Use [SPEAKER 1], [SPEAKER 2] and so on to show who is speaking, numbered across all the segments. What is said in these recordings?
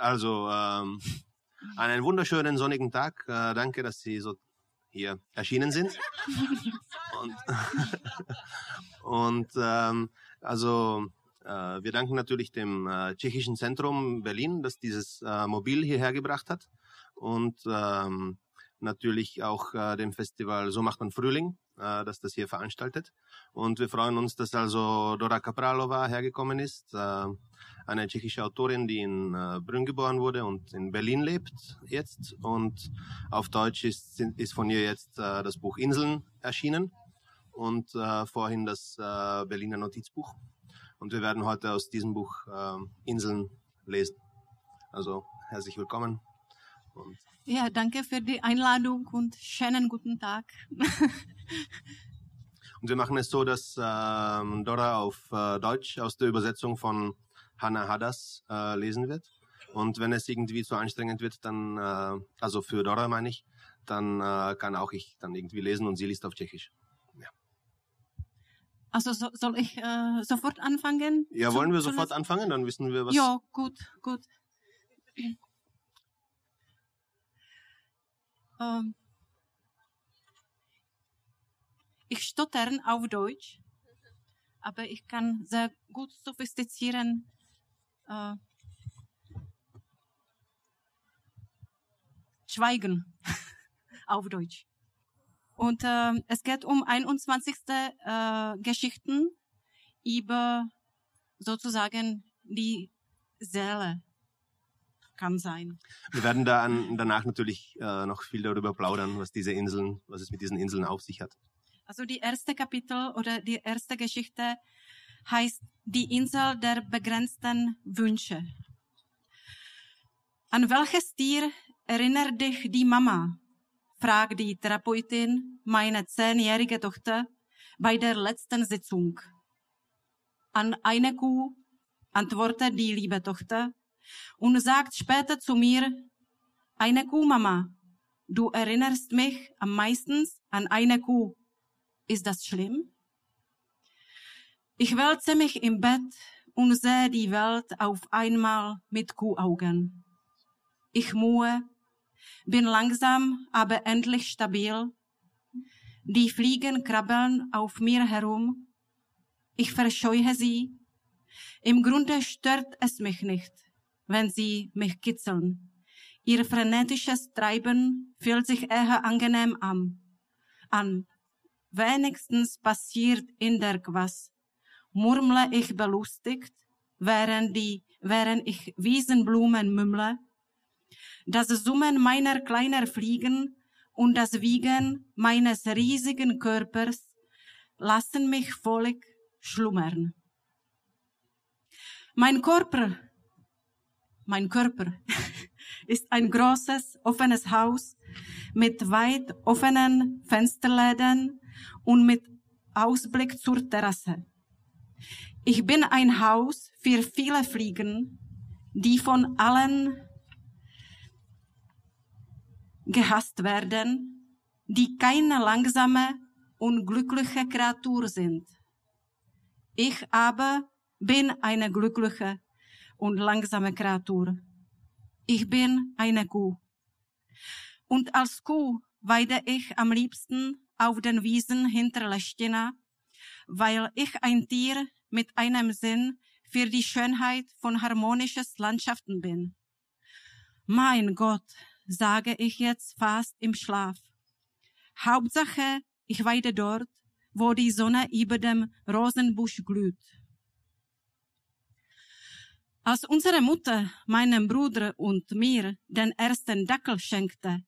[SPEAKER 1] Also ähm, einen wunderschönen sonnigen Tag. Äh, danke, dass Sie so hier erschienen sind. und und ähm, also äh, wir danken natürlich dem äh, Tschechischen Zentrum Berlin, das dieses äh, Mobil hierher gebracht hat. Und ähm, natürlich auch äh, dem Festival So macht man Frühling, äh, das das hier veranstaltet. Und wir freuen uns, dass also Dora Kapralova hergekommen ist, äh, eine tschechische Autorin, die in äh, Brünn geboren wurde und in Berlin lebt jetzt. Und auf Deutsch ist, ist von ihr jetzt äh, das Buch Inseln erschienen und äh, vorhin das äh, Berliner Notizbuch. Und wir werden heute aus diesem Buch äh, Inseln lesen. Also herzlich willkommen.
[SPEAKER 2] Und ja, danke für die Einladung und schönen guten Tag.
[SPEAKER 1] und wir machen es so, dass äh, Dora auf äh, Deutsch aus der Übersetzung von Hannah Hadas äh, lesen wird. Und wenn es irgendwie zu anstrengend wird, dann, äh, also für Dora meine ich, dann äh, kann auch ich dann irgendwie lesen und sie liest auf Tschechisch. Ja.
[SPEAKER 2] Also so, soll ich äh, sofort anfangen?
[SPEAKER 1] Ja, wollen wir sofort anfangen? Dann wissen wir was.
[SPEAKER 2] Ja, gut, gut. Ähm, ich stottern auf Deutsch, aber ich kann sehr gut sophistizieren. Äh, schweigen auf Deutsch. Und äh, es geht um 21. Äh, Geschichten über sozusagen die Seele kann sein.
[SPEAKER 1] Wir werden da an, danach natürlich äh, noch viel darüber plaudern, was diese Inseln, was es mit diesen Inseln auf sich hat.
[SPEAKER 2] Also die erste Kapitel oder die erste Geschichte heißt die Insel der begrenzten Wünsche. An welches Tier erinnert dich die Mama? fragt die Therapeutin meine zehnjährige Tochter bei der letzten Sitzung. An eine Kuh antwortet die liebe Tochter und sagt später zu mir, eine Kuh, Mama, du erinnerst mich am meisten an eine Kuh. Ist das schlimm? Ich wälze mich im Bett und sehe die Welt auf einmal mit Kuhaugen. Ich muhe, bin langsam, aber endlich stabil. Die Fliegen krabbeln auf mir herum. Ich verscheue sie. Im Grunde stört es mich nicht wenn sie mich kitzeln. Ihr frenetisches Treiben fühlt sich eher angenehm an. an. Wenigstens passiert in der was. Murmle ich belustigt, während, die, während ich Wiesenblumen mümmle. Das Summen meiner kleinen Fliegen und das Wiegen meines riesigen Körpers lassen mich völlig schlummern. Mein Körper mein Körper, ist ein großes, offenes Haus mit weit offenen Fensterläden und mit Ausblick zur Terrasse. Ich bin ein Haus für viele Fliegen, die von allen gehasst werden, die keine langsame und glückliche Kreatur sind. Ich aber bin eine glückliche und langsame Kreatur. Ich bin eine Kuh. Und als Kuh weide ich am liebsten auf den Wiesen hinter Lechtina, weil ich ein Tier mit einem Sinn für die Schönheit von harmonisches Landschaften bin. Mein Gott, sage ich jetzt fast im Schlaf. Hauptsache, ich weide dort, wo die Sonne über dem Rosenbusch glüht. Als unsere Mutter meinem Bruder und mir den ersten Dackel schenkte,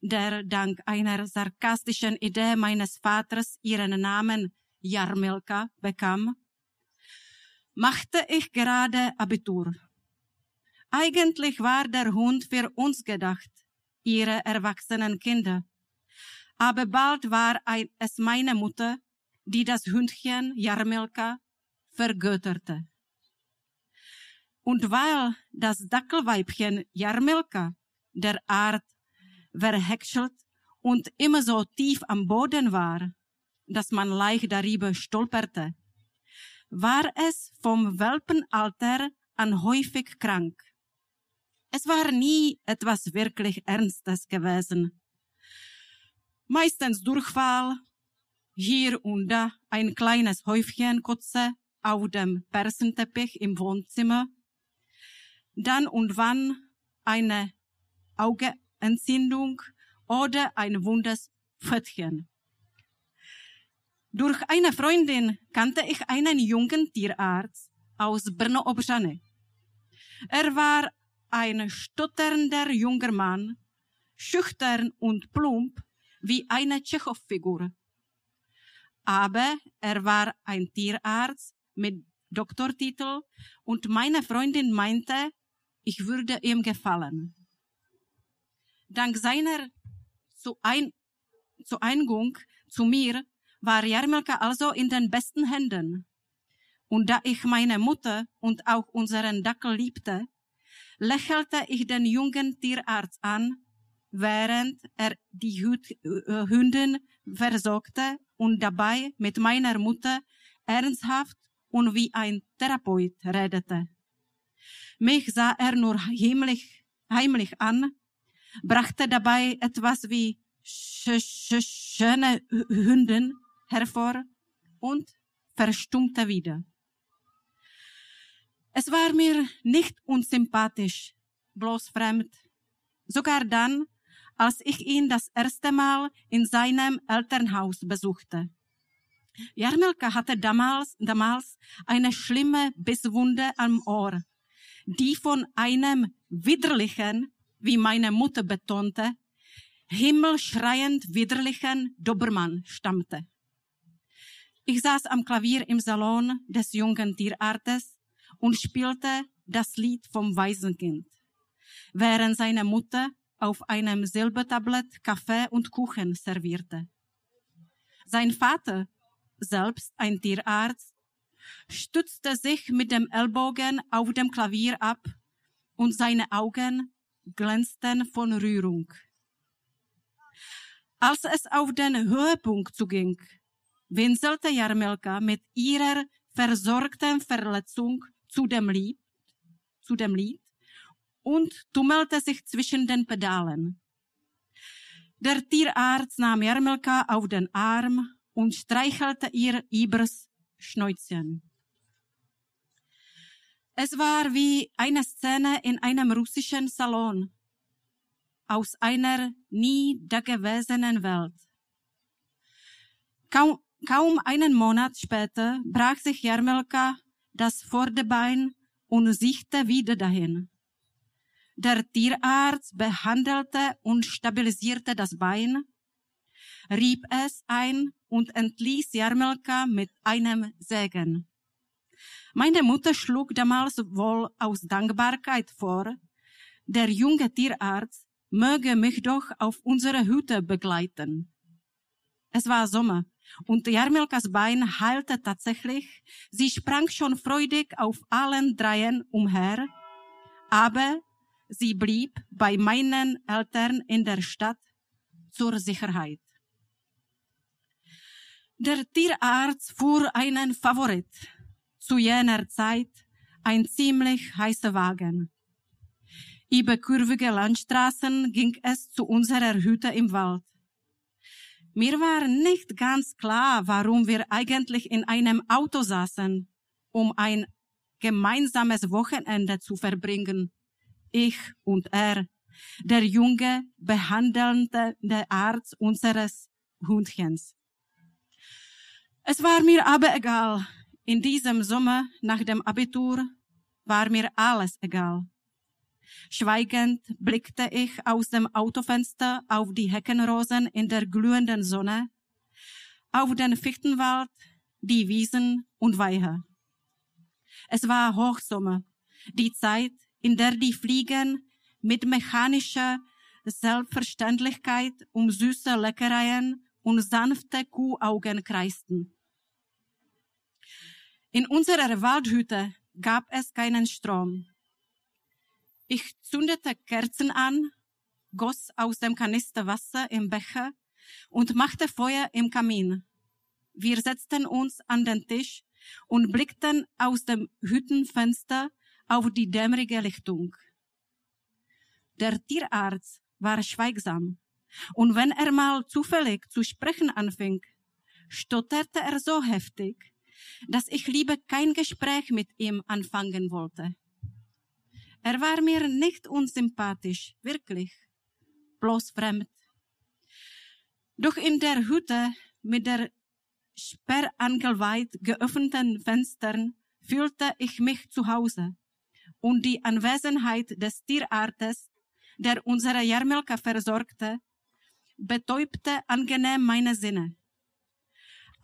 [SPEAKER 2] der dank einer sarkastischen Idee meines Vaters ihren Namen Jarmilka bekam, machte ich gerade Abitur. Eigentlich war der Hund für uns gedacht, ihre erwachsenen Kinder. Aber bald war es meine Mutter, die das Hündchen Jarmilka vergötterte. Und weil das Dackelweibchen Jarmilka der Art verhäckselt und immer so tief am Boden war, dass man leicht darüber stolperte, war es vom Welpenalter an häufig krank. Es war nie etwas wirklich Ernstes gewesen. Meistens Durchfall, hier und da ein kleines Häufchen Kotze auf dem Persenteppich im Wohnzimmer, dann und wann eine Augenentzündung oder ein wundes Pfötchen. Durch eine Freundin kannte ich einen jungen Tierarzt aus Brno-Obrzany. Er war ein stotternder junger Mann, schüchtern und plump wie eine Tschechow-Figur. Aber er war ein Tierarzt mit Doktortitel und meine Freundin meinte, ich würde ihm gefallen. Dank seiner Zueingung zu mir war Jarmelka also in den besten Händen. Und da ich meine Mutter und auch unseren Dackel liebte, lächelte ich den jungen Tierarzt an, während er die äh, Hündin versorgte und dabei mit meiner Mutter ernsthaft und wie ein Therapeut redete. Mich sah er nur heimlich, heimlich an, brachte dabei etwas wie schöne Hündin hervor und verstummte wieder. Es war mir nicht unsympathisch, bloß fremd. Sogar dann, als ich ihn das erste Mal in seinem Elternhaus besuchte. Jarmelka hatte damals, damals eine schlimme Bisswunde am Ohr, die von einem widerlichen, wie meine Mutter betonte, himmelschreiend widerlichen Dobermann stammte. Ich saß am Klavier im Salon des jungen Tierartes und spielte das Lied vom Waisenkind, während seine Mutter auf einem Silbertablett Kaffee und Kuchen servierte. Sein Vater, selbst ein Tierarzt, stützte sich mit dem Ellbogen auf dem Klavier ab und seine Augen glänzten von Rührung. Als es auf den Höhepunkt zuging, winselte Jarmelka mit ihrer versorgten Verletzung zu dem Lied, zu dem Lied und tummelte sich zwischen den Pedalen. Der Tierarzt nahm Jarmelka auf den Arm und streichelte ihr übers Schnäuzchen. Es war wie eine Szene in einem russischen Salon aus einer nie dagewesenen Welt. Kaum, kaum einen Monat später brach sich Jarmelka das Vorderbein und sichte wieder dahin. Der Tierarzt behandelte und stabilisierte das Bein, rieb es ein und entließ Jarmelka mit einem Segen. Meine Mutter schlug damals wohl aus Dankbarkeit vor, der junge Tierarzt möge mich doch auf unsere Hütte begleiten. Es war Sommer und Jarmilkas Bein heilte tatsächlich. Sie sprang schon freudig auf allen dreien umher, aber sie blieb bei meinen Eltern in der Stadt zur Sicherheit. Der Tierarzt fuhr einen Favorit, zu jener Zeit ein ziemlich heißer Wagen. Über kurvige Landstraßen ging es zu unserer Hütte im Wald. Mir war nicht ganz klar, warum wir eigentlich in einem Auto saßen, um ein gemeinsames Wochenende zu verbringen. Ich und er, der junge, behandelnde Arzt unseres Hundchens. Es war mir aber egal. In diesem Sommer nach dem Abitur war mir alles egal. Schweigend blickte ich aus dem Autofenster auf die Heckenrosen in der glühenden Sonne, auf den Fichtenwald, die Wiesen und Weiher. Es war Hochsommer, die Zeit, in der die Fliegen mit mechanischer Selbstverständlichkeit um süße Leckereien und sanfte Kuhaugen kreisten. In unserer Waldhütte gab es keinen Strom. Ich zündete Kerzen an, goss aus dem Kanister Wasser im Becher und machte Feuer im Kamin. Wir setzten uns an den Tisch und blickten aus dem Hüttenfenster auf die dämmerige Lichtung. Der Tierarzt war schweigsam, und wenn er mal zufällig zu sprechen anfing, stotterte er so heftig, dass ich lieber kein Gespräch mit ihm anfangen wollte. Er war mir nicht unsympathisch, wirklich, bloß fremd. Doch in der Hütte mit der sperrangelweit geöffneten Fenstern fühlte ich mich zu Hause und die Anwesenheit des Tierarztes, der unsere Jarmelka versorgte, betäubte angenehm meine Sinne.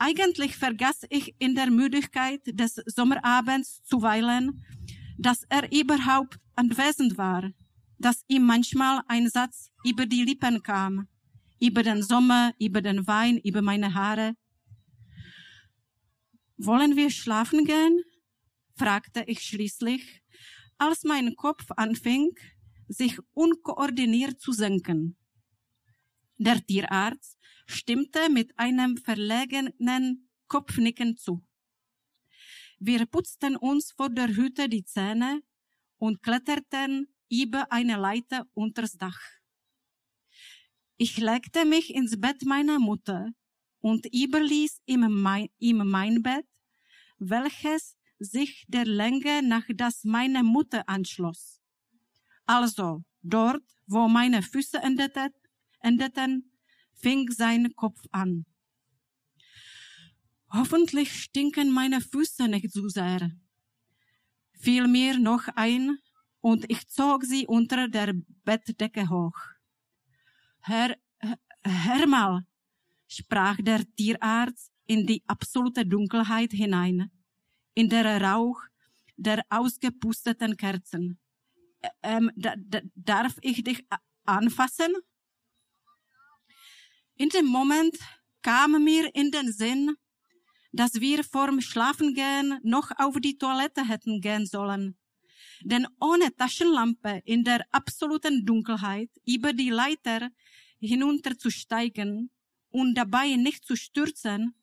[SPEAKER 2] Eigentlich vergaß ich in der Müdigkeit des Sommerabends zuweilen, dass er überhaupt anwesend war, dass ihm manchmal ein Satz über die Lippen kam, über den Sommer, über den Wein, über meine Haare. Wollen wir schlafen gehen? fragte ich schließlich, als mein Kopf anfing, sich unkoordiniert zu senken. Der Tierarzt stimmte mit einem verlegenen Kopfnicken zu. Wir putzten uns vor der Hütte die Zähne und kletterten über eine Leiter unters Dach. Ich legte mich ins Bett meiner Mutter und überließ ihm mein, ihm mein Bett, welches sich der Länge nach das meine Mutter anschloss. Also dort, wo meine Füße endeten, endeten fing sein Kopf an. Hoffentlich stinken meine Füße nicht zu sehr. Fiel mir noch ein und ich zog sie unter der Bettdecke hoch. Herr, hör mal, sprach der Tierarzt in die absolute Dunkelheit hinein, in der Rauch der ausgepusteten Kerzen. Ähm, darf ich dich anfassen? In dem Moment kam mir in den Sinn, dass wir vorm Schlafengehen noch auf die Toilette hätten gehen sollen. Denn ohne Taschenlampe in der absoluten Dunkelheit über die Leiter hinunterzusteigen und dabei nicht zu stürzen,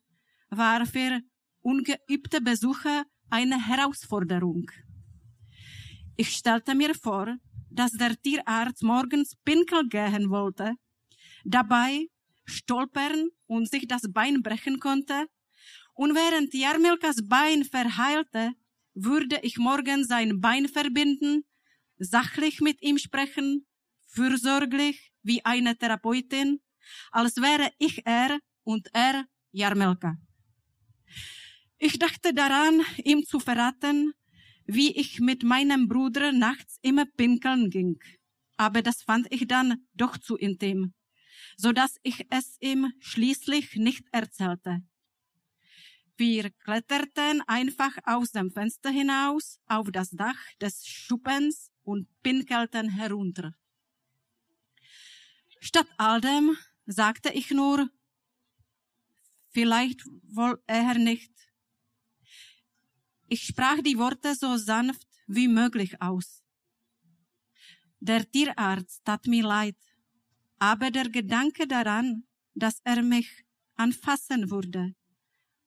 [SPEAKER 2] war für ungeübte Besucher eine Herausforderung. Ich stellte mir vor, dass der Tierarzt morgens pinkel gehen wollte, dabei stolpern und sich das Bein brechen konnte. Und während Jarmilkas Bein verheilte, würde ich morgen sein Bein verbinden, sachlich mit ihm sprechen, fürsorglich wie eine Therapeutin, als wäre ich er und er Jarmelka. Ich dachte daran, ihm zu verraten, wie ich mit meinem Bruder nachts immer pinkeln ging. Aber das fand ich dann doch zu intim so dass ich es ihm schließlich nicht erzählte. Wir kletterten einfach aus dem Fenster hinaus auf das Dach des Schuppens und pinkelten herunter. Statt all dem sagte ich nur, vielleicht wohl er nicht. Ich sprach die Worte so sanft wie möglich aus. Der Tierarzt tat mir leid aber der Gedanke daran, dass er mich anfassen würde,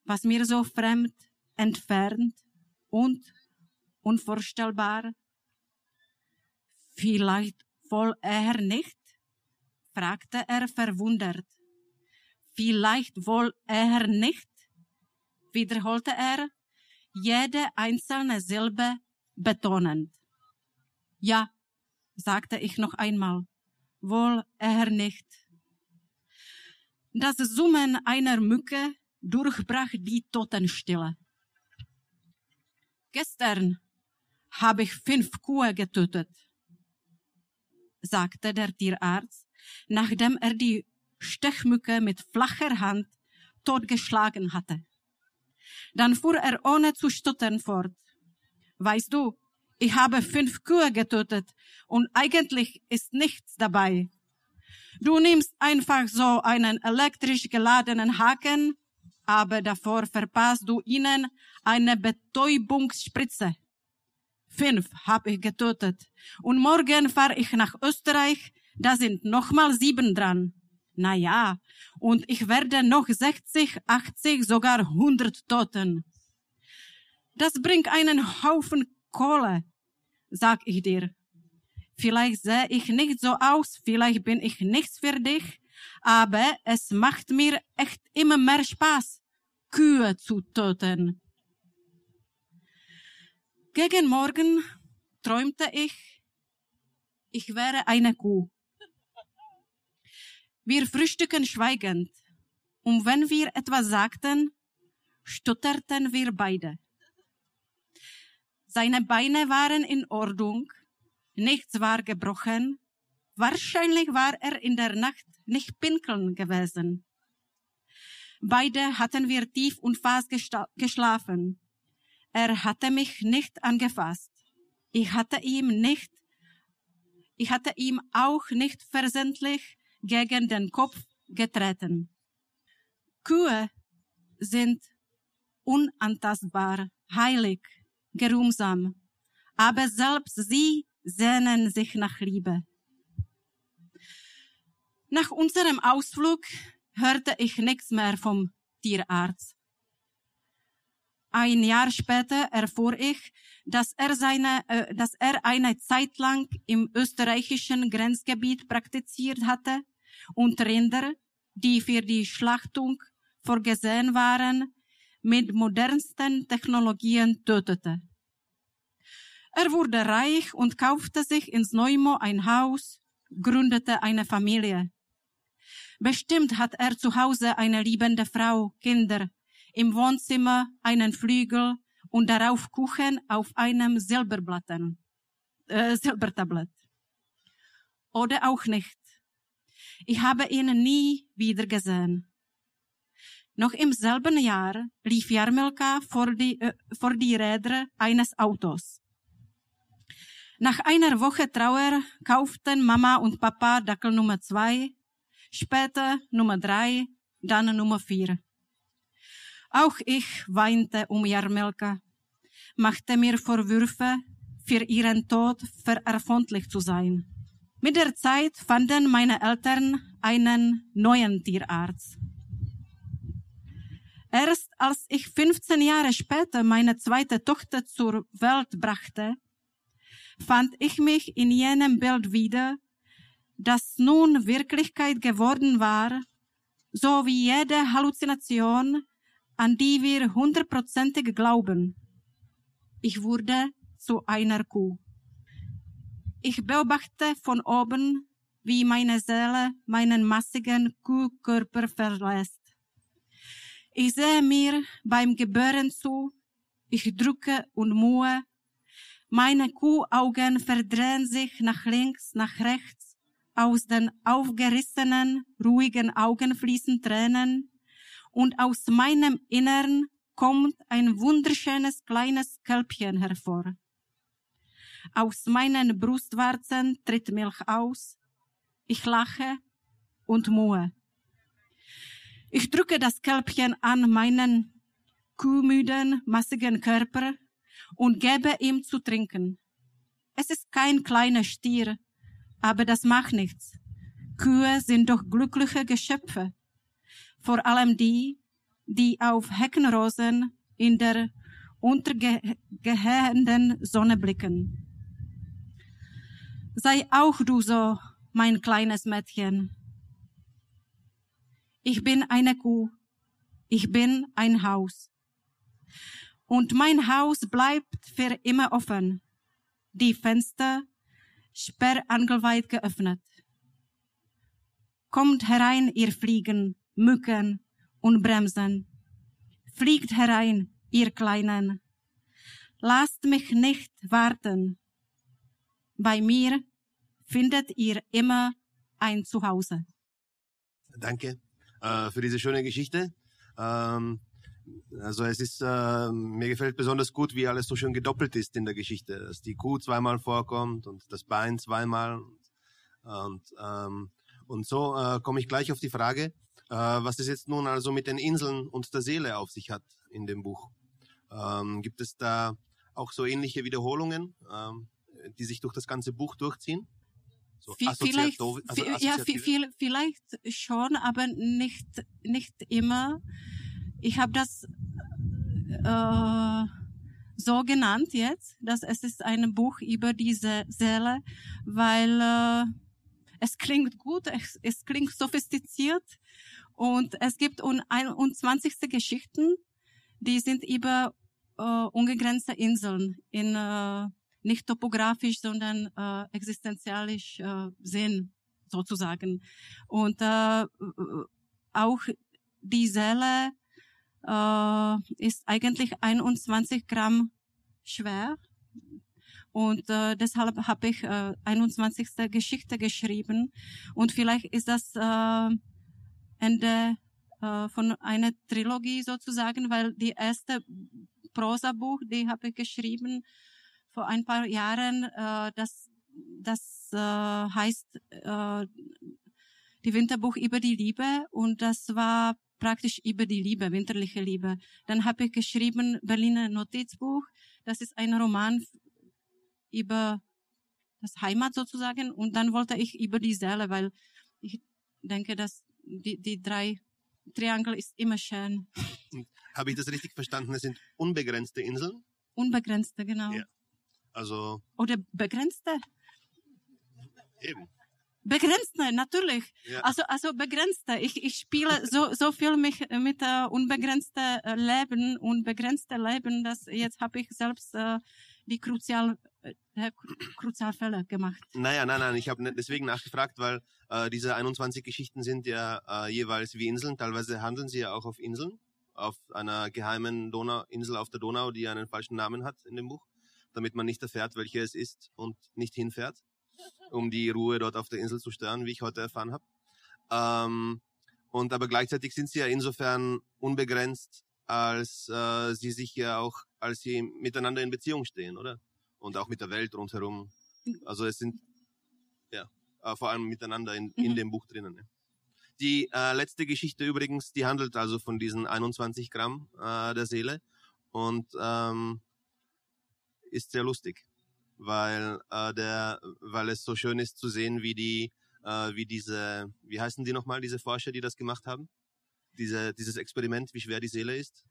[SPEAKER 2] was mir so fremd, entfernt und unvorstellbar. Vielleicht wohl er nicht? fragte er verwundert. Vielleicht wohl er nicht? wiederholte er, jede einzelne Silbe betonend. Ja, sagte ich noch einmal wohl er nicht. Das Summen einer Mücke durchbrach die Totenstille. Gestern habe ich fünf Kühe getötet, sagte der Tierarzt, nachdem er die Stechmücke mit flacher Hand totgeschlagen hatte. Dann fuhr er ohne zu stottern fort. Weißt du, ich habe fünf Kühe getötet und eigentlich ist nichts dabei. Du nimmst einfach so einen elektrisch geladenen Haken, aber davor verpasst du ihnen eine Betäubungsspritze. Fünf habe ich getötet und morgen fahre ich nach Österreich da sind nochmal sieben dran. Na ja, und ich werde noch 60, 80, sogar 100 Toten. Das bringt einen Haufen Kohle, sag ich dir. Vielleicht sehe ich nicht so aus, vielleicht bin ich nichts für dich, aber es macht mir echt immer mehr Spaß, Kühe zu töten. Gegen Morgen träumte ich, ich wäre eine Kuh. Wir frühstücken schweigend, und wenn wir etwas sagten, stotterten wir beide. Seine Beine waren in Ordnung, nichts war gebrochen, wahrscheinlich war er in der Nacht nicht pinkeln gewesen. Beide hatten wir tief und fast geschlafen. Er hatte mich nicht angefasst. Ich hatte ihm nicht, ich hatte ihm auch nicht versendlich gegen den Kopf getreten. Kühe sind unantastbar, heilig, geruhsam, aber selbst sie sehnen sich nach Liebe. Nach unserem Ausflug hörte ich nichts mehr vom Tierarzt. Ein Jahr später erfuhr ich, dass er, seine, äh, dass er eine Zeit lang im österreichischen Grenzgebiet praktiziert hatte und Rinder, die für die Schlachtung vorgesehen waren, mit modernsten Technologien tötete. Er wurde reich und kaufte sich ins Neumo ein Haus, gründete eine Familie. Bestimmt hat er zu Hause eine liebende Frau, Kinder, im Wohnzimmer einen Flügel und darauf Kuchen auf einem Silberblatten, äh, Silbertablett. Oder auch nicht. Ich habe ihn nie wieder gesehen. Noch im selben Jahr lief Jarmilka vor die, äh, vor die Räder eines Autos. Nach einer Woche Trauer kauften Mama und Papa Dackel Nummer zwei, später Nummer drei, dann Nummer vier. Auch ich weinte um Jarmelka, machte mir Vorwürfe, für ihren Tod verantwortlich zu sein. Mit der Zeit fanden meine Eltern einen neuen Tierarzt. Erst als ich 15 Jahre später meine zweite Tochter zur Welt brachte, fand ich mich in jenem Bild wieder, das nun Wirklichkeit geworden war, so wie jede Halluzination, an die wir hundertprozentig glauben. Ich wurde zu einer Kuh. Ich beobachte von oben, wie meine Seele meinen massigen Kuhkörper verlässt. Ich sehe mir beim Gebären zu, ich drücke und muhe, meine Kuhaugen verdrehen sich nach links, nach rechts, aus den aufgerissenen, ruhigen Augen fließen Tränen, und aus meinem Innern kommt ein wunderschönes kleines Kälbchen hervor. Aus meinen Brustwarzen tritt Milch aus. Ich lache und muhe. Ich drücke das Kälbchen an meinen kuhmüden, massigen Körper und gebe ihm zu trinken. Es ist kein kleiner Stier, aber das macht nichts. Kühe sind doch glückliche Geschöpfe vor allem die, die auf Heckenrosen in der untergehenden Sonne blicken. Sei auch du so, mein kleines Mädchen. Ich bin eine Kuh, ich bin ein Haus. Und mein Haus bleibt für immer offen, die Fenster sperrangelweit geöffnet. Kommt herein, ihr Fliegen, Mücken und Bremsen. Fliegt herein, ihr Kleinen. Lasst mich nicht warten. Bei mir findet ihr immer ein Zuhause.
[SPEAKER 1] Danke äh, für diese schöne Geschichte. Ähm, also es ist, äh, mir gefällt besonders gut, wie alles so schön gedoppelt ist in der Geschichte, dass die Kuh zweimal vorkommt und das Bein zweimal. Und, ähm, und so äh, komme ich gleich auf die Frage, äh, was es jetzt nun also mit den Inseln und der Seele auf sich hat in dem Buch. Ähm, gibt es da auch so ähnliche Wiederholungen, ähm, die sich durch das ganze Buch durchziehen? So
[SPEAKER 2] Vi- vielleicht,
[SPEAKER 1] also
[SPEAKER 2] ja, vielleicht schon, aber nicht, nicht immer. Ich habe das äh, so genannt jetzt, dass es ist ein Buch über diese Seele, weil äh, es klingt gut, es, es klingt sophistiziert und es gibt un 21 Geschichten, die sind über äh, ungegrenzte Inseln in äh, nicht topografisch, sondern äh, existenzialisch äh, Sinn sozusagen. Und äh, auch die Seele äh, ist eigentlich 21 Gramm schwer. Und äh, deshalb habe ich äh, 21. Geschichte geschrieben. Und vielleicht ist das äh, Ende äh, von einer Trilogie sozusagen, weil die erste Prosabuch, die habe ich geschrieben vor ein paar Jahren, äh, das, das äh, heißt äh, die Winterbuch über die Liebe und das war praktisch über die Liebe, winterliche Liebe. Dann habe ich geschrieben Berliner Notizbuch, das ist ein Roman über das Heimat sozusagen und dann wollte ich über die Seele, weil ich denke, dass die, die drei Triangel ist immer schön.
[SPEAKER 1] Habe ich das richtig verstanden? Es sind unbegrenzte Inseln?
[SPEAKER 2] Unbegrenzte, genau.
[SPEAKER 1] Ja. Also
[SPEAKER 2] Oder begrenzte?
[SPEAKER 1] eben.
[SPEAKER 2] Begrenzte, natürlich.
[SPEAKER 1] Ja.
[SPEAKER 2] Also, also begrenzte. Ich, ich spiele so, so viel mich mit äh, unbegrenzte äh, Leben und begrenzte Leben, dass jetzt habe ich selbst äh, die Kruzial, äh, Kru- Kruzialfälle gemacht.
[SPEAKER 1] Naja, nein, nein, ich habe nicht deswegen nachgefragt, weil äh, diese 21 Geschichten sind ja äh, jeweils wie Inseln. Teilweise handeln sie ja auch auf Inseln, auf einer geheimen Donauinsel auf der Donau, die einen falschen Namen hat in dem Buch, damit man nicht erfährt, welche es ist und nicht hinfährt, um die Ruhe dort auf der Insel zu stören, wie ich heute erfahren habe. Ähm, und aber gleichzeitig sind sie ja insofern unbegrenzt, als äh, sie sich ja auch, als sie miteinander in Beziehung stehen, oder? Und auch mit der Welt rundherum. Also es sind ja äh, vor allem miteinander in, in
[SPEAKER 2] Mhm.
[SPEAKER 1] dem Buch drinnen. Ja. Die äh, letzte Geschichte übrigens, die handelt also von diesen 21 Gramm äh, der Seele und ähm, ist sehr lustig, weil äh, der, weil es so schön ist zu sehen, wie die, äh, wie diese, wie heißen die nochmal, diese Forscher, die das gemacht haben? Diese, dieses Experiment, wie schwer die Seele ist.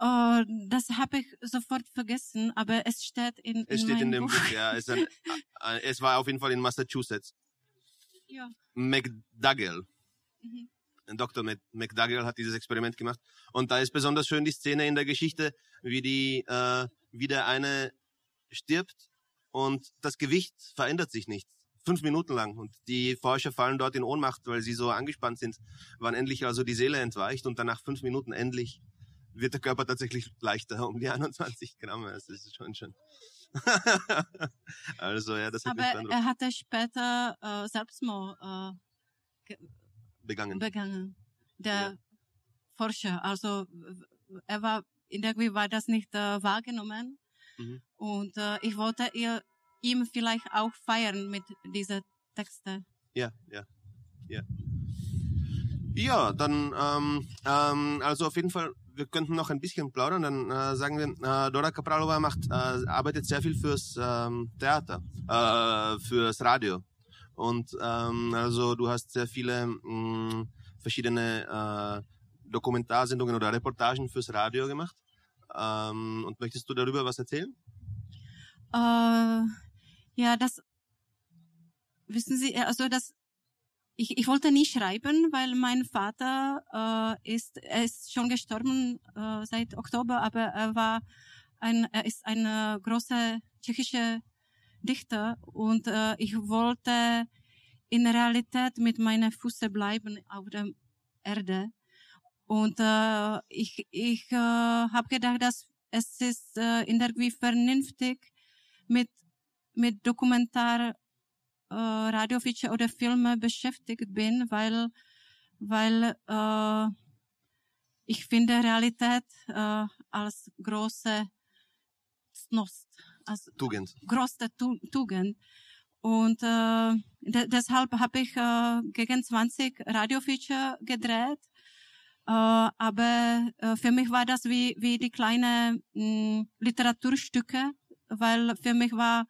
[SPEAKER 2] Äh, das habe ich sofort vergessen, aber es steht in,
[SPEAKER 1] Es
[SPEAKER 2] in
[SPEAKER 1] steht in dem Buch, ja. Es, ein, äh, es war auf jeden Fall in Massachusetts.
[SPEAKER 2] Ja.
[SPEAKER 1] McDougall.
[SPEAKER 2] Mhm.
[SPEAKER 1] Dr. Mc- McDougall hat dieses Experiment gemacht. Und da ist besonders schön die Szene in der Geschichte, wie die, äh, wie der eine stirbt und das Gewicht verändert sich nicht. Fünf Minuten lang. Und die Forscher fallen dort in Ohnmacht, weil sie so angespannt sind, wann endlich also die Seele entweicht und dann nach fünf Minuten endlich wird der Körper tatsächlich leichter um die 21 Gramm. Das ist schon schön. also ja, das hat mich
[SPEAKER 2] Aber er hatte später äh, Selbstmord äh,
[SPEAKER 1] begangen.
[SPEAKER 2] begangen. Der
[SPEAKER 1] Ja.
[SPEAKER 2] Forscher, also er war irgendwie war das nicht äh, wahrgenommen
[SPEAKER 1] Mhm.
[SPEAKER 2] und äh, ich wollte ihr, ihm vielleicht auch feiern mit diesen Texten.
[SPEAKER 1] Ja, ja, ja. Ja, dann, ähm, ähm, also auf jeden Fall, wir könnten noch ein bisschen plaudern. Dann äh, sagen wir, äh, Dora Kapralova macht, äh, arbeitet sehr viel fürs ähm, Theater, äh, fürs Radio. Und ähm, also du hast sehr viele mh, verschiedene äh, Dokumentarsendungen oder Reportagen fürs Radio gemacht. Ähm, und möchtest du darüber was erzählen?
[SPEAKER 2] Äh, ja, das wissen Sie, also das ich, ich wollte nie schreiben, weil mein Vater äh, ist er ist schon gestorben äh, seit Oktober, aber er war ein er ist ein äh, großer tschechischer Dichter und äh, ich wollte in Realität mit meinen Füßen bleiben auf der Erde und äh, ich ich äh, habe gedacht, dass es ist äh, irgendwie vernünftig mit mit Dokumentar äh, Radiofeature oder Filme beschäftigt bin, weil weil äh, ich finde Realität äh, als große Snost, als
[SPEAKER 1] Tugend.
[SPEAKER 2] große Tu- Tugend. Und äh, de deshalb habe ich äh, gegen 20 Radiofeature gedreht. Äh, aber äh, für mich war das wie, wie die kleine mh, Literaturstücke, weil für mich war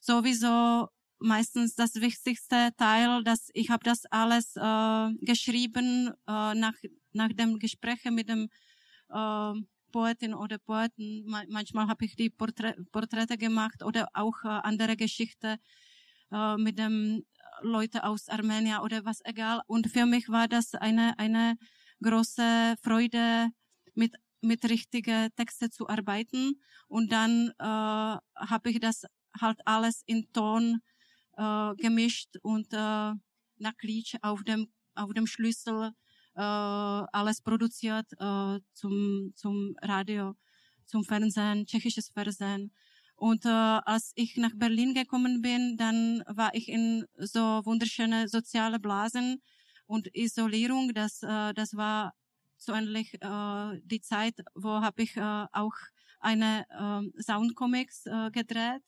[SPEAKER 2] sowieso meistens das wichtigste Teil, dass ich habe das alles äh, geschrieben äh, nach nach dem Gespräch mit dem äh, Poetin oder Poeten. Manchmal habe ich die Porträt, Porträte gemacht oder auch äh, andere Geschichten äh, mit dem Leute aus Armenien oder was egal. Und für mich war das eine eine große Freude mit mit richtigen Texten zu arbeiten. Und dann äh, habe ich das halt alles in Ton äh, gemischt und äh, nach Lied auf dem, auf dem Schlüssel äh, alles produziert äh, zum, zum Radio, zum Fernsehen, tschechisches Fernsehen. Und äh, als ich nach Berlin gekommen bin, dann war ich in so wunderschöne soziale Blasen und Isolierung. Das, äh, das war so ähnlich äh, die Zeit, wo habe ich äh, auch eine äh, Soundcomics äh, gedreht,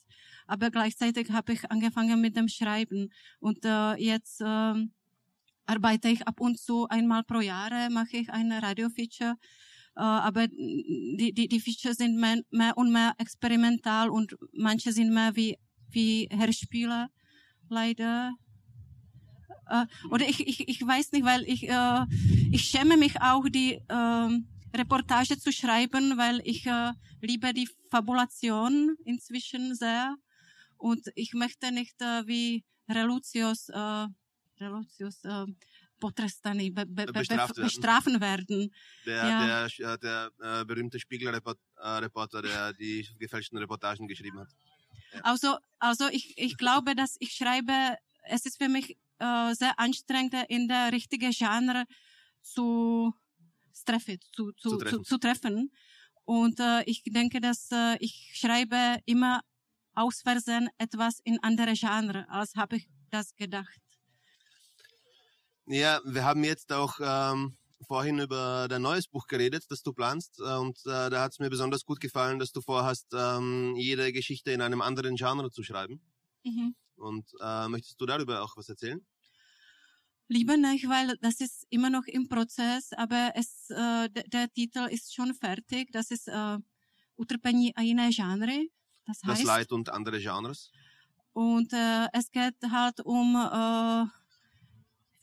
[SPEAKER 2] aber gleichzeitig habe ich angefangen mit dem Schreiben. Und äh, jetzt äh, arbeite ich ab und zu einmal pro Jahre mache ich eine Radio-Feature, äh, aber die die die Features sind mehr, mehr und mehr experimental und manche sind mehr wie wie Hörspiele leider äh, oder ich, ich, ich weiß nicht, weil ich, äh, ich schäme mich auch, die äh, Reportage zu schreiben, weil ich äh, liebe die Fabulation inzwischen sehr. Und ich möchte nicht äh, wie Relucius, äh, Relucius äh, Potrestani, be, be, be,
[SPEAKER 1] Bestraft werden.
[SPEAKER 2] bestrafen werden.
[SPEAKER 1] Der,
[SPEAKER 2] Ja.
[SPEAKER 1] der, der, der äh, berühmte Spiegel-Reporter, der die gefälschten Reportagen geschrieben hat.
[SPEAKER 2] Also, also ich, ich glaube, dass ich schreibe, es ist für mich äh, sehr anstrengend, in der richtigen Genre zu treffen, zu, zu,
[SPEAKER 1] Zu
[SPEAKER 2] zu,
[SPEAKER 1] treffen.
[SPEAKER 2] zu, treffen. Und äh, ich denke, dass äh, ich schreibe immer aus Versehen etwas in andere Genre, als habe ich das gedacht.
[SPEAKER 1] Ja, wir haben jetzt auch ähm, vorhin über dein neues Buch geredet, das du planst. äh, Und äh, da hat es mir besonders gut gefallen, dass du vorhast, ähm, jede Geschichte in einem anderen Genre zu schreiben.
[SPEAKER 2] Mhm.
[SPEAKER 1] Und äh, möchtest du darüber auch was erzählen?
[SPEAKER 2] Lieber nicht, weil das ist immer noch im Prozess, aber es, äh, der, Titel ist schon fertig. Das ist äh, Utrpení a jiné genre. Das
[SPEAKER 1] Das
[SPEAKER 2] heißt,
[SPEAKER 1] Leid und andere Genres.
[SPEAKER 2] Und äh, es geht halt um äh,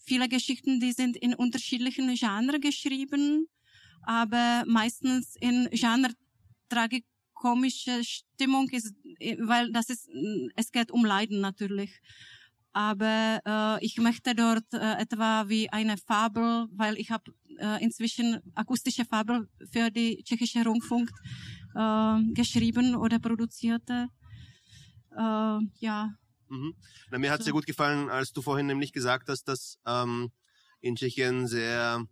[SPEAKER 2] viele Geschichten, die sind in unterschiedlichen Genres geschrieben, aber meistens in Genre tragikomische Stimmung ist, äh, weil das ist, es geht um Leiden natürlich. Aber äh, ich möchte dort äh, etwa wie eine Fabel, weil ich habe äh, inzwischen akustische Fabel für die tschechische Rundfunk äh, geschrieben oder produzierte. Äh, ja,
[SPEAKER 1] Mhm. Na, mir hat
[SPEAKER 2] So.
[SPEAKER 1] sehr gut gefallen, als du vorhin nämlich gesagt hast, dass ähm, in Tschechien sehr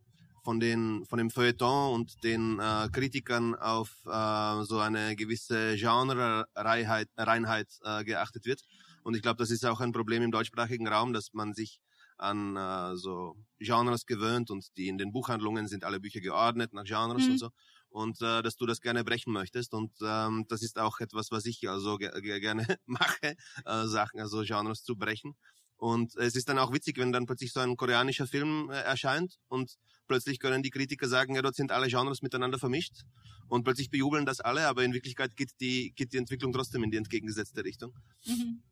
[SPEAKER 1] von den von dem Feuilleton und den äh, Kritikern auf äh, so eine gewisse Genre-Reinheit Reinheit, äh, geachtet wird. Und ich glaube, das ist auch ein Problem im deutschsprachigen Raum, dass man sich an äh, so Genres gewöhnt und die in den Buchhandlungen sind alle Bücher geordnet nach Genres
[SPEAKER 2] Mhm.
[SPEAKER 1] und so. Und äh, dass du das gerne brechen möchtest. Und ähm, das ist auch etwas, was ich also ge ge gerne mache, äh, Sachen, also Genres zu brechen. Und es ist dann auch witzig, wenn dann plötzlich so ein koreanischer Film äh, erscheint und plötzlich können die Kritiker sagen, ja, dort sind alle Genres miteinander vermischt und plötzlich bejubeln das alle, aber in Wirklichkeit geht die, geht die Entwicklung trotzdem in die entgegengesetzte Richtung.
[SPEAKER 2] mhm.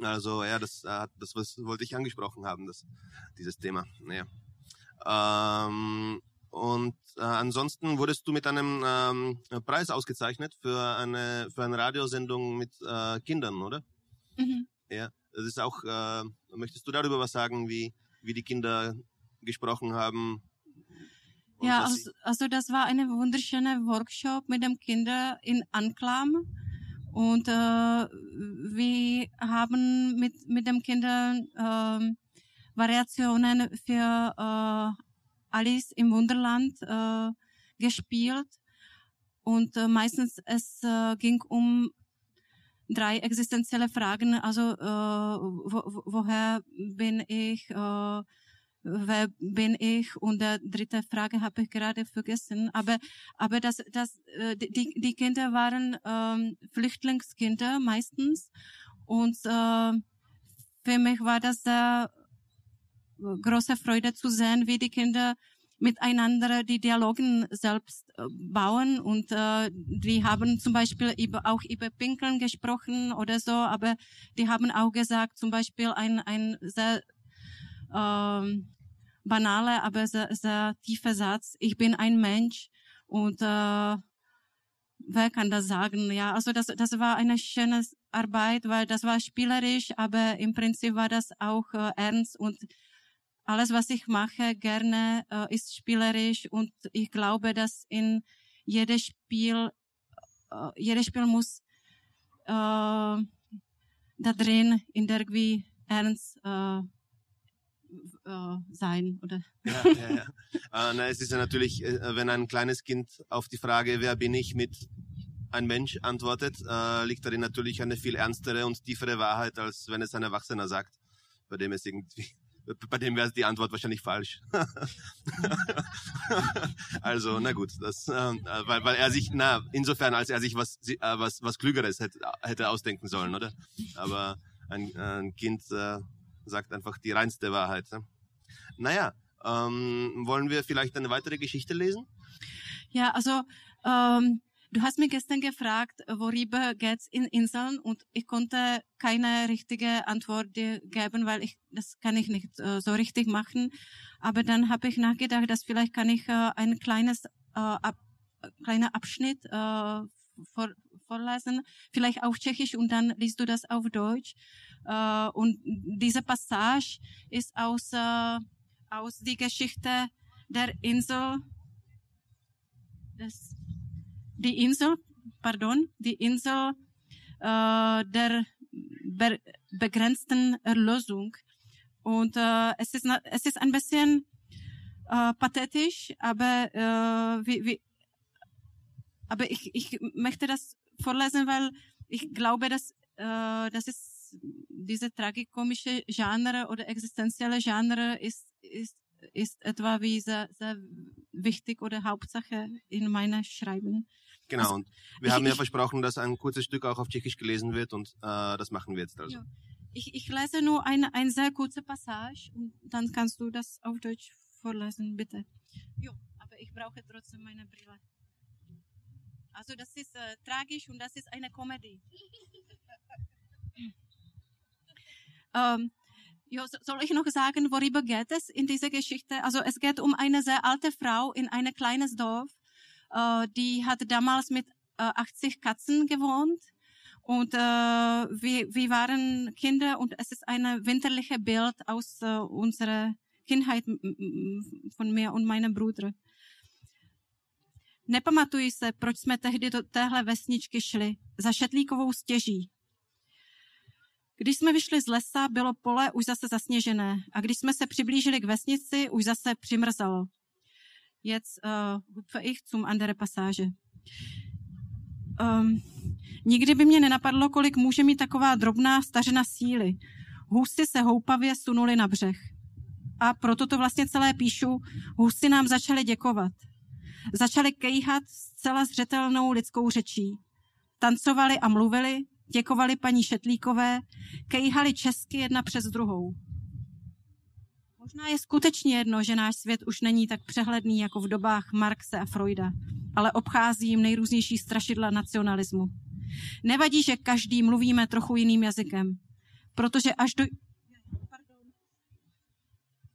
[SPEAKER 1] Also ja, das, äh, das wollte ich angesprochen haben, das, dieses Thema. Ja. Ähm, und äh, ansonsten wurdest du mit einem ähm, Preis ausgezeichnet für eine für eine Radiosendung mit äh, Kindern, oder?
[SPEAKER 2] Mhm.
[SPEAKER 1] Ja. Das ist auch. Äh, möchtest du darüber was sagen, wie wie die Kinder gesprochen haben?
[SPEAKER 2] Ja, also, also das war eine wunderschöne Workshop mit den Kindern in Anklam. Und äh, wir haben mit, mit den Kindern ähm, Variationen für äh, Alice im Wunderland äh, gespielt. Und äh, meistens es äh, ging um drei existenzielle Fragen. Also äh, wo- woher bin ich? Äh, wer bin ich? Und der dritte Frage habe ich gerade vergessen. Aber, aber das, das, äh, die, die- Kinder waren ähm, Flüchtlingskinder meistens. Und äh, für mich war das sehr große Freude zu sehen, wie die Kinder miteinander die Dialogen selbst äh, bauen und äh, die haben zum Beispiel über, auch über Pinkeln gesprochen oder so, aber die haben auch gesagt, zum Beispiel ein, ein sehr äh, banaler, aber sehr, sehr tiefer Satz, ich bin ein Mensch. Und äh, wer kann das sagen? Ja, also das, das war eine schöne Arbeit, weil das war spielerisch, aber im Prinzip war das auch äh, ernst. Und alles, was ich mache, gerne äh, ist spielerisch. Und ich glaube, dass in jedes Spiel, äh, jedes Spiel muss äh, da drin irgendwie ernst äh, äh, sein, oder?
[SPEAKER 1] Ja, ja, ja. äh, na, es ist ja natürlich, äh, wenn ein kleines Kind auf die Frage, wer bin ich, mit ein Mensch antwortet, äh, liegt darin natürlich eine viel ernstere und tiefere Wahrheit, als wenn es ein Erwachsener sagt, bei dem es irgendwie bei dem wäre die Antwort wahrscheinlich falsch. also, na gut, das, äh, weil, weil er sich, na, insofern, als er sich was, äh, was, was Klügeres hätte, hätte ausdenken sollen, oder? Aber ein, ein Kind äh, sagt einfach die reinste Wahrheit. Ne? Naja, ähm, wollen wir vielleicht eine weitere Geschichte lesen?
[SPEAKER 2] Ja, also ähm, Du hast mir gestern gefragt, worüber geht's in Inseln und ich konnte keine richtige Antwort geben, weil ich das kann ich nicht äh, so richtig machen. Aber dann habe ich nachgedacht, dass vielleicht kann ich äh, ein kleines äh, ab, kleiner Abschnitt äh, vor, vorlesen, vielleicht auf Tschechisch und dann liest du das auf Deutsch. Äh, und diese Passage ist aus äh, aus die Geschichte der Insel des die Insel, pardon, die Insel äh, der be begrenzten Erlösung. Und äh, es, ist, es ist ein bisschen äh, pathetisch, aber, äh, wie, wie, aber ich, ich möchte das vorlesen, weil ich glaube, dass äh, das ist diese tragikomische Genre oder existenzielle Genre ist, ist, ist etwa wie sehr, sehr wichtig oder Hauptsache in meiner Schreiben.
[SPEAKER 1] Genau, also, und wir ich, haben ja ich, versprochen, dass ein kurzes Stück auch auf Tschechisch gelesen wird und äh, das machen wir jetzt also. Ja.
[SPEAKER 2] Ich, ich lese nur eine, eine sehr kurze Passage und dann kannst du das auf Deutsch vorlesen, bitte. Ja, aber ich brauche trotzdem meine Brille. Also das ist äh, tragisch und das ist eine Komödie. ähm, ja, soll ich noch sagen, worüber geht es in dieser Geschichte? Also es geht um eine sehr alte Frau in ein kleines Dorf äh, die hat damals mit äh, 80 Katzen gewohnt. Und äh, wir, wir waren Kinder und es ist ein winterliches Bild aus äh, unserer Kindheit von mir und meinem Bruder. Nepamatuji se, proč jsme tehdy do téhle vesničky šli, za šetlíkovou stěží. Když jsme vyšli z lesa, bylo pole už zase zasněžené a když jsme se přiblížili k vesnici, už zase přimrzalo. Jetzt äh, hupfe ich zum andere Passage. Um, nikdy by mě nenapadlo, kolik může mít taková drobná stařena síly. Husy se houpavě sunuli na břeh. A proto to vlastně celé píšu. Husy nám začaly děkovat. Začaly kejhat zcela zřetelnou lidskou řečí. Tancovali a mluvili, děkovali paní Šetlíkové, kejhali česky jedna přes druhou. Možná je skutečně jedno, že náš svět už není tak přehledný jako v dobách Marxe a Freuda, ale obchází jim nejrůznější strašidla nacionalismu. Nevadí, že každý mluvíme trochu jiným jazykem, protože až do...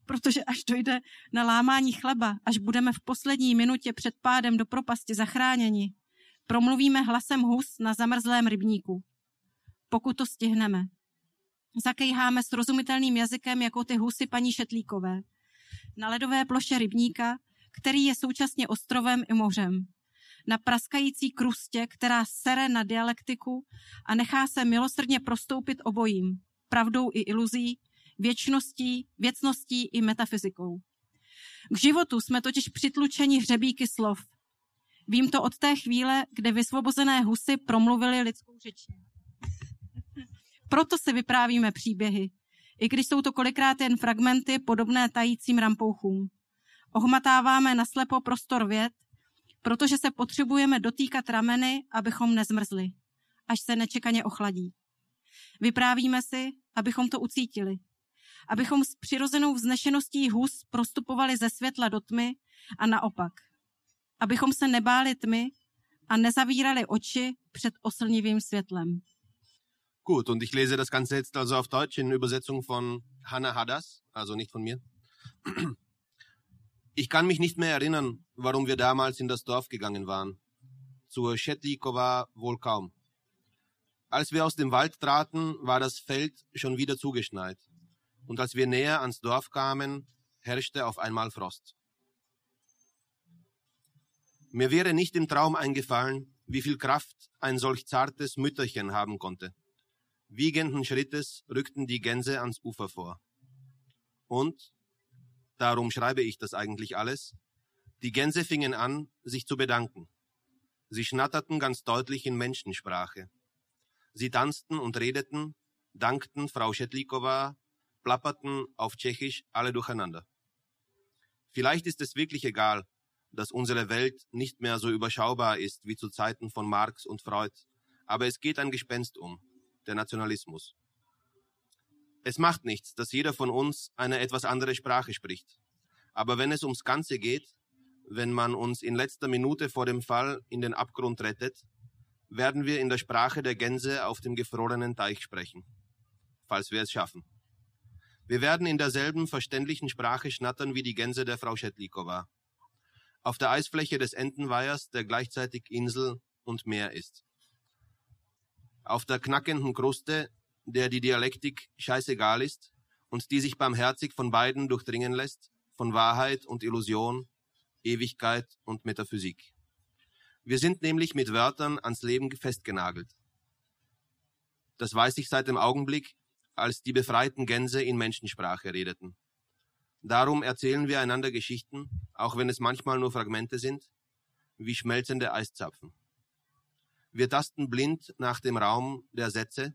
[SPEAKER 2] Protože až dojde na lámání chleba, až budeme v poslední minutě před pádem do propasti zachráněni, promluvíme hlasem hus na zamrzlém rybníku. Pokud to stihneme zakejháme srozumitelným jazykem jako ty husy paní Šetlíkové. Na ledové ploše rybníka, který je současně ostrovem i mořem. Na praskající krustě, která sere na dialektiku a nechá se milosrdně prostoupit obojím, pravdou i iluzí, věčností, věcností i metafyzikou. K životu jsme totiž přitlučeni hřebíky slov. Vím to od té chvíle, kde vysvobozené husy promluvili lidskou řečí. Proto si vyprávíme příběhy, i když jsou to kolikrát jen fragmenty podobné tajícím rampouchům. Ohmatáváme naslepo prostor věd, protože se potřebujeme dotýkat rameny, abychom nezmrzli, až se nečekaně ochladí. Vyprávíme si, abychom to ucítili. abychom s přirozenou vznešeností hus prostupovali ze světla do tmy a naopak. Abychom se nebáli tmy a nezavírali oči před oslnivým světlem.
[SPEAKER 1] Gut, und ich lese das Ganze jetzt also auf Deutsch in Übersetzung von Hannah Hadas, also nicht von mir. Ich kann mich nicht mehr erinnern, warum wir damals in das Dorf gegangen waren. Zur Schetlikowa wohl kaum. Als wir aus dem Wald traten, war das Feld schon wieder zugeschneit. Und als wir näher ans Dorf kamen, herrschte auf einmal Frost. Mir wäre nicht im Traum eingefallen, wie viel Kraft ein solch zartes Mütterchen haben konnte. Wiegenden Schrittes rückten die Gänse ans Ufer vor. Und darum schreibe ich das eigentlich alles, die Gänse fingen an, sich zu bedanken. Sie schnatterten ganz deutlich in Menschensprache. Sie tanzten und redeten, dankten Frau Schetlikowa, plapperten auf Tschechisch alle durcheinander. Vielleicht ist es wirklich egal, dass unsere Welt nicht mehr so überschaubar ist wie zu Zeiten von Marx und Freud, aber es geht ein Gespenst um, der Nationalismus. Es macht nichts, dass jeder von uns eine etwas andere Sprache spricht. Aber wenn es ums Ganze geht, wenn man uns in letzter Minute vor dem Fall in den Abgrund rettet, werden wir in der Sprache der Gänse auf dem gefrorenen Teich sprechen, falls wir es schaffen. Wir werden in derselben verständlichen Sprache schnattern wie die Gänse der Frau Schetlikowa. Auf der Eisfläche des Entenweihers, der gleichzeitig Insel und Meer ist. Auf der knackenden Kruste, der die Dialektik scheißegal ist und die sich barmherzig von beiden durchdringen lässt, von Wahrheit und Illusion, Ewigkeit und Metaphysik. Wir sind nämlich mit Wörtern ans Leben festgenagelt. Das weiß ich seit dem Augenblick, als die befreiten Gänse in Menschensprache redeten. Darum erzählen wir einander Geschichten, auch wenn es manchmal nur Fragmente sind, wie schmelzende Eiszapfen. Wir tasten blind nach dem Raum der Sätze,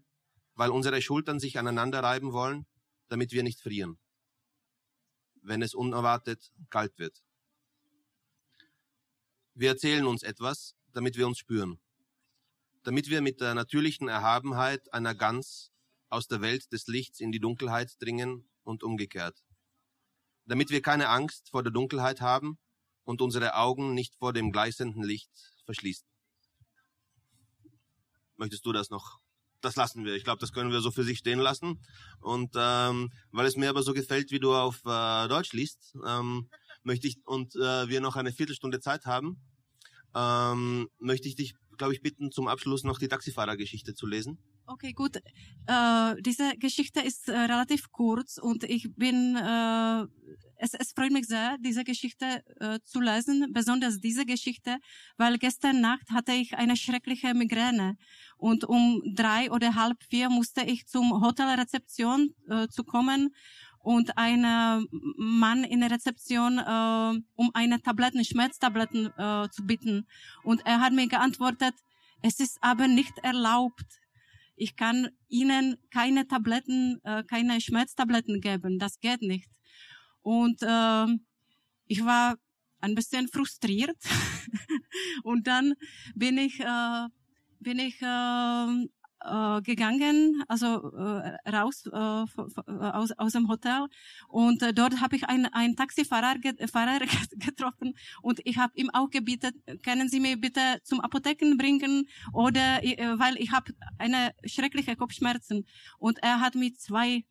[SPEAKER 1] weil unsere Schultern sich aneinander reiben wollen, damit wir nicht frieren, wenn es unerwartet kalt wird. Wir erzählen uns etwas, damit wir uns spüren, damit wir mit der natürlichen Erhabenheit einer Gans aus der Welt des Lichts in die Dunkelheit dringen und umgekehrt, damit wir keine Angst vor der Dunkelheit haben und unsere Augen nicht vor dem gleißenden Licht verschließen. Möchtest du das noch das lassen wir. Ich glaube, das können wir so für sich stehen lassen. Und ähm, weil es mir aber so gefällt, wie du auf äh, Deutsch liest, ähm, möchte ich und äh, wir noch eine Viertelstunde Zeit haben, ähm, möchte ich dich, glaube ich, bitten, zum Abschluss noch die Taxifahrergeschichte zu lesen.
[SPEAKER 2] Okay, gut. Äh, diese Geschichte ist äh, relativ kurz und ich bin, äh, es, es freut mich sehr, diese Geschichte äh, zu lesen, besonders diese Geschichte, weil gestern Nacht hatte ich eine schreckliche Migräne und um drei oder halb vier musste ich zum Hotelrezeption äh, zu kommen und ein Mann in der Rezeption äh, um eine Tabletten, Schmerztabletten äh, zu bitten und er hat mir geantwortet, es ist aber nicht erlaubt ich kann ihnen keine Tabletten, äh, keine Schmerztabletten geben. Das geht nicht. Und äh, ich war ein bisschen frustriert. und dann bin ich, äh, bin ich äh, äh, gegangen, also äh, raus äh, aus, aus dem Hotel. Und äh, dort habe ich einen, Taxifahrer get, Fahrer getroffen. Und ich habe ihm auch gebeten, können Sie mir bitte zum Apotheken bringen? Oder äh, weil ich habe eine schreckliche Kopfschmerzen. Und er hat mir zwei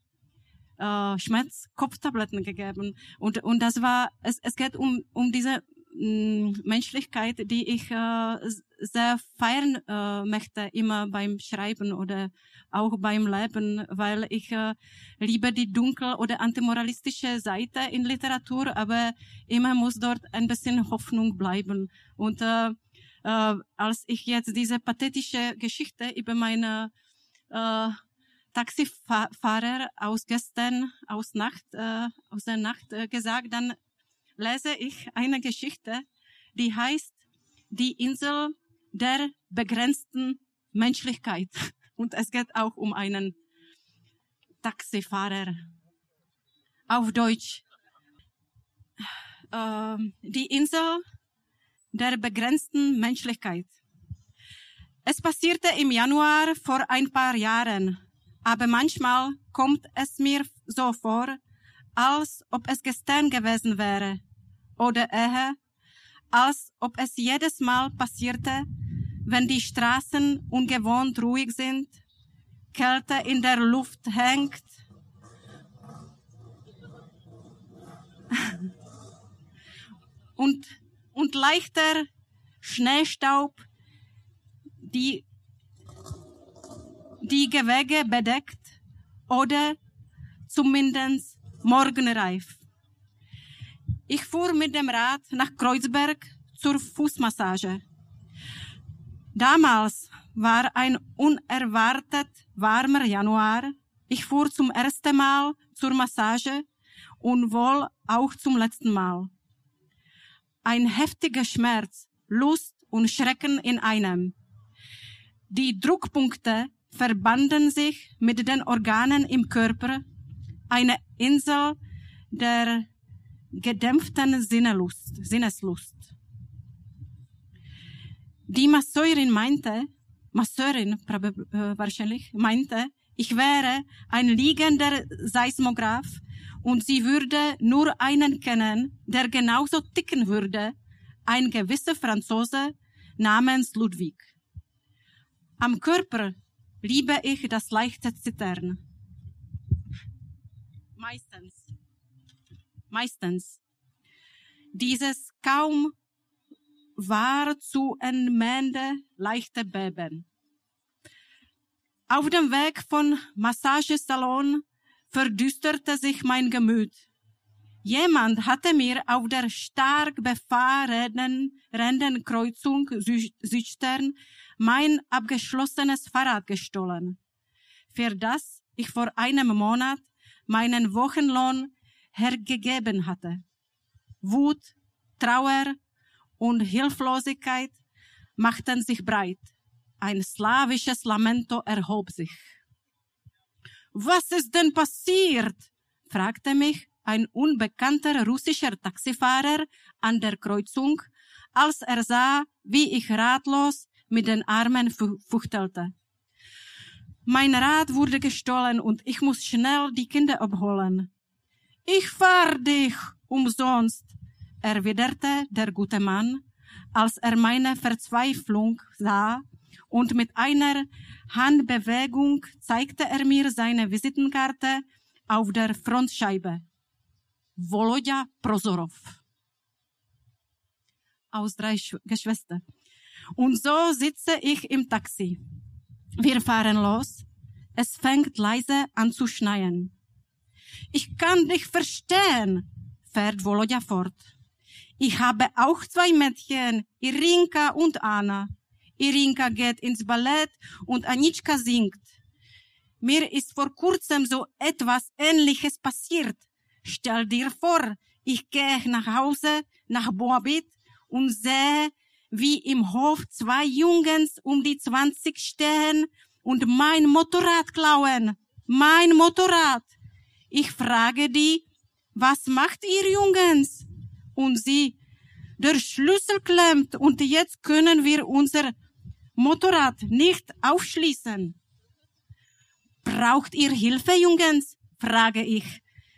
[SPEAKER 2] äh, Schmerzkopftabletten gegeben. Und und das war es, es geht um um diese Mm, Menschlichkeit, die ich äh, sehr feiern äh, möchte, immer beim Schreiben oder auch beim Leben, weil ich äh, liebe die dunkel- oder antimoralistische Seite in Literatur, aber immer muss dort ein bisschen Hoffnung bleiben. Und äh, äh, als ich jetzt diese pathetische Geschichte über meine äh, Taxifahrer aus gestern, aus Nacht, äh, aus der Nacht äh, gesagt, dann lese ich eine Geschichte, die heißt Die Insel der begrenzten Menschlichkeit. Und es geht auch um einen Taxifahrer. Auf Deutsch. Äh, die Insel der begrenzten Menschlichkeit. Es passierte im Januar vor ein paar Jahren, aber manchmal kommt es mir so vor, als ob es gestern gewesen wäre, oder eher, als ob es jedes Mal passierte, wenn die Straßen ungewohnt ruhig sind, Kälte in der Luft hängt, und, und leichter Schneestaub die, die Gewege bedeckt oder zumindest morgenreif. Ich fuhr mit dem Rad nach Kreuzberg zur Fußmassage. Damals war ein unerwartet warmer Januar. Ich fuhr zum ersten Mal zur Massage und wohl auch zum letzten Mal. Ein heftiger Schmerz, Lust und Schrecken in einem. Die Druckpunkte verbanden sich mit den Organen im Körper, eine Insel der gedämpften Sinneslust. Die Masseurin meinte, Masseurin äh, wahrscheinlich, meinte, ich wäre ein liegender Seismograph und sie würde nur einen kennen, der genauso ticken würde, ein gewisser Franzose namens Ludwig. Am Körper liebe ich das leichte Zittern. Meistens. Meistens. Dieses kaum war zu entmende leichte Beben. Auf dem Weg von Massagesalon verdüsterte sich mein Gemüt. Jemand hatte mir auf der stark befahrenen Rendenkreuzung Südstern mein abgeschlossenes Fahrrad gestohlen, für das ich vor einem Monat meinen Wochenlohn hergegeben hatte. Wut, Trauer und Hilflosigkeit machten sich breit. Ein slawisches Lamento erhob sich. Was ist denn passiert? fragte mich ein unbekannter russischer Taxifahrer an der Kreuzung, als er sah, wie ich ratlos mit den Armen fuchtelte. Mein Rad wurde gestohlen und ich muss schnell die Kinder abholen. Ich fahr dich umsonst, erwiderte der gute Mann, als er meine Verzweiflung sah und mit einer Handbewegung zeigte er mir seine Visitenkarte auf der Frontscheibe. Volodya Prozorov. Aus drei Geschwistern. Und so sitze ich im Taxi. Wir fahren los. Es fängt leise an zu schneien. Ich kann dich verstehen, fährt Volodya fort. Ich habe auch zwei Mädchen, Irinka und Anna. Irinka geht ins Ballett und Anitschka singt. Mir ist vor kurzem so etwas Ähnliches passiert. Stell dir vor, ich gehe nach Hause, nach Boabit und sehe, wie im Hof zwei Jungens um die zwanzig stehen und mein Motorrad klauen. Mein Motorrad. Ich frage die, was macht ihr Jungens? Und sie, der Schlüssel klemmt und jetzt können wir unser Motorrad nicht aufschließen. Braucht ihr Hilfe, Jungens? frage ich.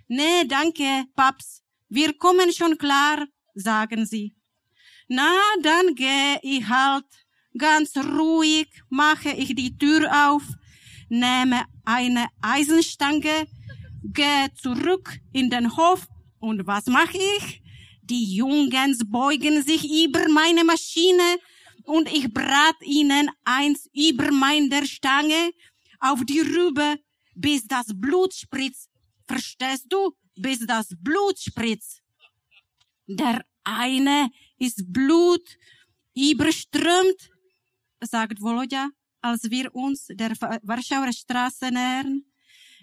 [SPEAKER 2] Nee, danke, Paps. Wir kommen schon klar, sagen sie. Na, dann geh ich halt ganz ruhig, mache ich die Tür auf, nehme eine Eisenstange, gehe zurück in den Hof und was mache ich? Die Jungens beugen sich über meine Maschine und ich brat ihnen eins über meine Stange auf die Rübe, bis das Blut spritzt. Verstehst du? Bis das Blut spritzt. Der eine ist Blut überströmt, sagt Volodya, als wir uns der Warschauer Straße nähern.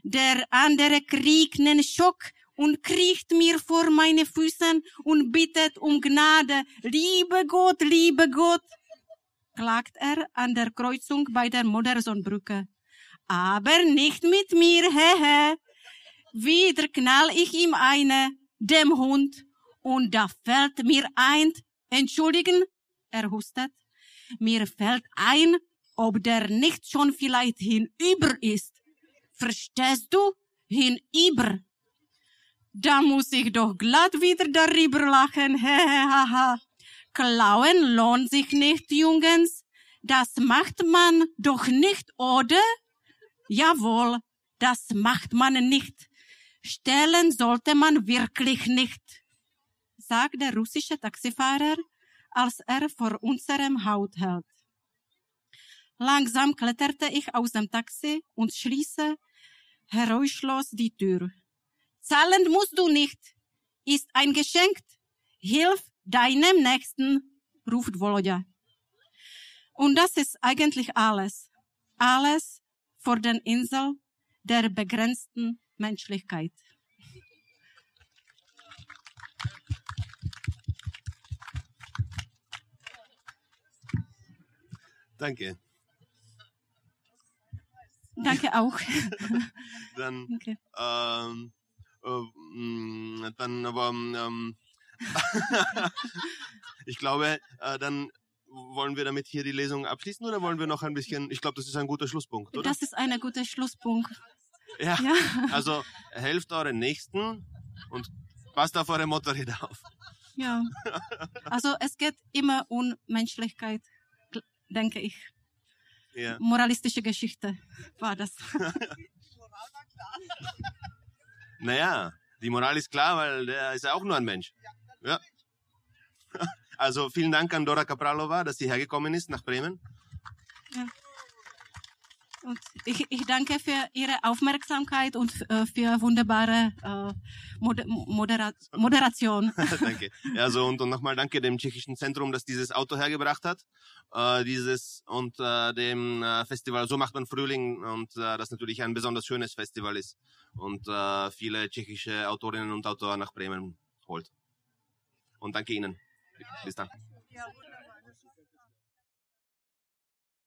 [SPEAKER 2] Der andere kriegt einen Schock und kriecht mir vor meine Füßen und bittet um Gnade. Liebe Gott, liebe Gott klagt er an der Kreuzung bei der Modersonbrücke. Aber nicht mit mir, hehe. Wieder knall ich ihm eine, dem Hund, und da fällt mir ein, entschuldigen, er hustet, mir fällt ein, ob der nicht schon vielleicht hinüber ist. Verstehst du? hinüber. Da muss ich doch glatt wieder darüber lachen. Hehehaha. Klauen lohnt sich nicht, Jungens. Das macht man doch nicht, oder? Jawohl, das macht man nicht. Stellen sollte man wirklich nicht, sagt der russische Taxifahrer, als er vor unserem Haus hält. Langsam kletterte ich aus dem Taxi und schließe geräuschlos die Tür. Zahlen musst du nicht, ist ein Geschenk. Hilf deinem Nächsten, ruft Volodya. Und das ist eigentlich alles. Alles vor den Insel der begrenzten Menschlichkeit.
[SPEAKER 1] Danke.
[SPEAKER 2] Danke auch.
[SPEAKER 1] Dann,
[SPEAKER 2] Okay.
[SPEAKER 1] ähm, äh, mh, dann aber, ähm, ich glaube, äh, dann wollen wir damit hier die Lesung abschließen oder wollen wir noch ein bisschen, ich glaube, das ist ein guter Schlusspunkt, oder?
[SPEAKER 2] Das ist ein guter Schlusspunkt.
[SPEAKER 1] ja.
[SPEAKER 2] Ja.
[SPEAKER 1] Also helft euren Nächsten und passt auf eure Motorräder auf.
[SPEAKER 2] Ja. Also es geht immer um Menschlichkeit, denke ich.
[SPEAKER 1] Ja.
[SPEAKER 2] Moralistische Geschichte war das.
[SPEAKER 1] Naja, die Moral ist klar, weil der ist ja auch nur ein Mensch. Ja. Also vielen Dank an Dora Kapralova, dass sie hergekommen ist nach Bremen.
[SPEAKER 2] Und ich, ich danke für Ihre Aufmerksamkeit und äh, für wunderbare äh, Moder Modera Moderation.
[SPEAKER 1] danke. Ja, so und, und nochmal danke dem tschechischen Zentrum, das dieses Auto hergebracht hat. Äh, dieses und äh, dem äh, Festival So macht man Frühling und äh, das natürlich ein besonders schönes Festival ist und äh, viele tschechische Autorinnen und Autoren nach Bremen holt. Und danke Ihnen. Bis dann.